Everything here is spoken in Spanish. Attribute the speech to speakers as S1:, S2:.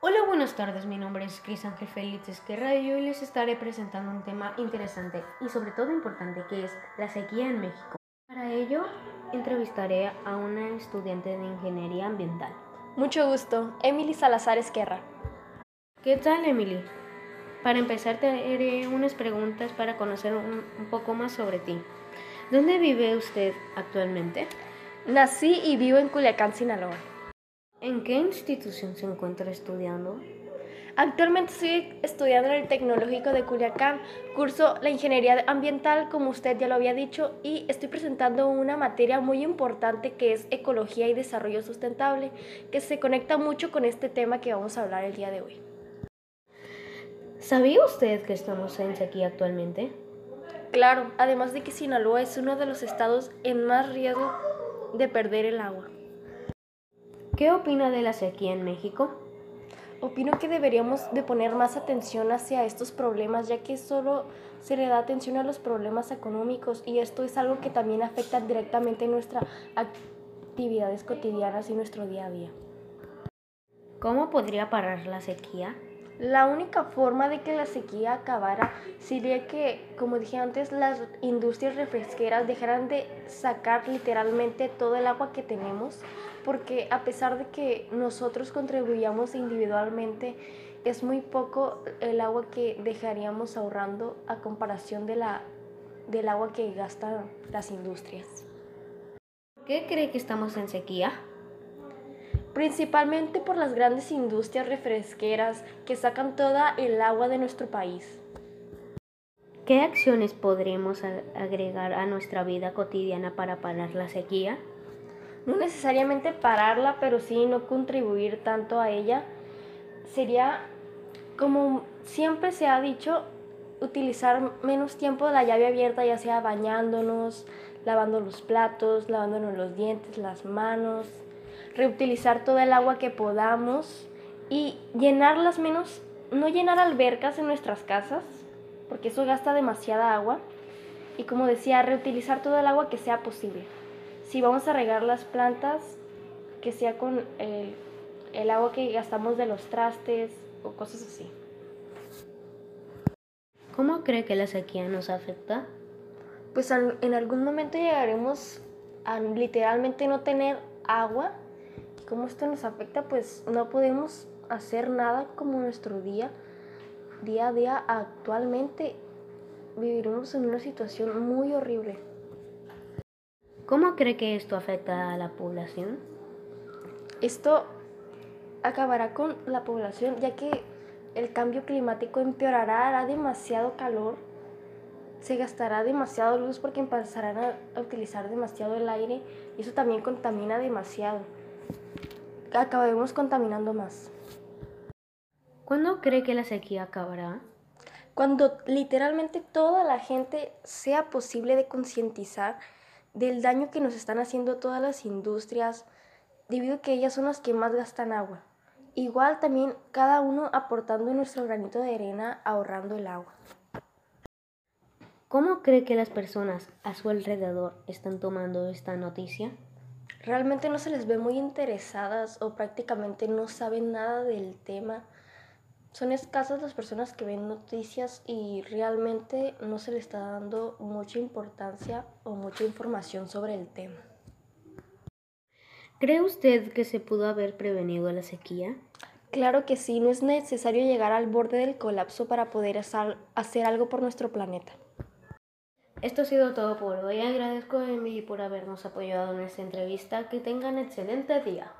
S1: Hola, buenas tardes. Mi nombre es Cris Ángel Félix Esquerra y hoy les estaré presentando un tema interesante y sobre todo importante que es la sequía en México. Para ello, entrevistaré a una estudiante de ingeniería ambiental.
S2: Mucho gusto, Emily Salazar Esquerra.
S1: ¿Qué tal, Emily? Para empezar, te haré unas preguntas para conocer un, un poco más sobre ti. ¿Dónde vive usted actualmente?
S2: Nací y vivo en Culiacán, Sinaloa.
S1: ¿En qué institución se encuentra estudiando?
S2: Actualmente estoy estudiando en el Tecnológico de Culiacán, curso la ingeniería ambiental, como usted ya lo había dicho, y estoy presentando una materia muy importante que es ecología y desarrollo sustentable, que se conecta mucho con este tema que vamos a hablar el día de hoy.
S1: ¿Sabía usted que estamos en sequía actualmente?
S2: Claro, además de que Sinaloa es uno de los estados en más riesgo de perder el agua.
S1: ¿Qué opina de la sequía en México?
S2: Opino que deberíamos de poner más atención hacia estos problemas, ya que solo se le da atención a los problemas económicos y esto es algo que también afecta directamente nuestras actividades cotidianas y nuestro día a día.
S1: ¿Cómo podría parar la sequía?
S2: La única forma de que la sequía acabara sería que, como dije antes, las industrias refresqueras dejaran de sacar literalmente todo el agua que tenemos, porque a pesar de que nosotros contribuyamos individualmente, es muy poco el agua que dejaríamos ahorrando a comparación de la, del agua que gastan las industrias.
S1: ¿Qué cree que estamos en sequía?
S2: principalmente por las grandes industrias refresqueras que sacan toda el agua de nuestro país.
S1: ¿Qué acciones podremos agregar a nuestra vida cotidiana para parar la sequía?
S2: No necesariamente pararla, pero sí no contribuir tanto a ella. Sería, como siempre se ha dicho, utilizar menos tiempo la llave abierta, ya sea bañándonos, lavando los platos, lavándonos los dientes, las manos, reutilizar toda el agua que podamos y llenarlas menos, no llenar albercas en nuestras casas, porque eso gasta demasiada agua. Y como decía, reutilizar todo el agua que sea posible. Si vamos a regar las plantas, que sea con el, el agua que gastamos de los trastes o cosas así.
S1: ¿Cómo cree que la sequía nos afecta?
S2: Pues en algún momento llegaremos a literalmente no tener agua cómo esto nos afecta, pues no podemos hacer nada como nuestro día, día a día actualmente. Viviremos en una situación muy horrible.
S1: ¿Cómo cree que esto afecta a la población?
S2: Esto acabará con la población ya que el cambio climático empeorará, hará demasiado calor, se gastará demasiado luz porque empezarán a utilizar demasiado el aire y eso también contamina demasiado acabemos contaminando más.
S1: ¿Cuándo cree que la sequía acabará?
S2: Cuando literalmente toda la gente sea posible de concientizar del daño que nos están haciendo todas las industrias, debido a que ellas son las que más gastan agua. Igual también cada uno aportando nuestro granito de arena ahorrando el agua.
S1: ¿Cómo cree que las personas a su alrededor están tomando esta noticia?
S2: realmente no se les ve muy interesadas o prácticamente no saben nada del tema. Son escasas las personas que ven noticias y realmente no se les está dando mucha importancia o mucha información sobre el tema.
S1: ¿Cree usted que se pudo haber prevenido la sequía?
S2: Claro que sí, no es necesario llegar al borde del colapso para poder hacer algo por nuestro planeta.
S1: Esto ha sido todo por hoy. Agradezco a Emily por habernos apoyado en esta entrevista. Que tengan excelente día.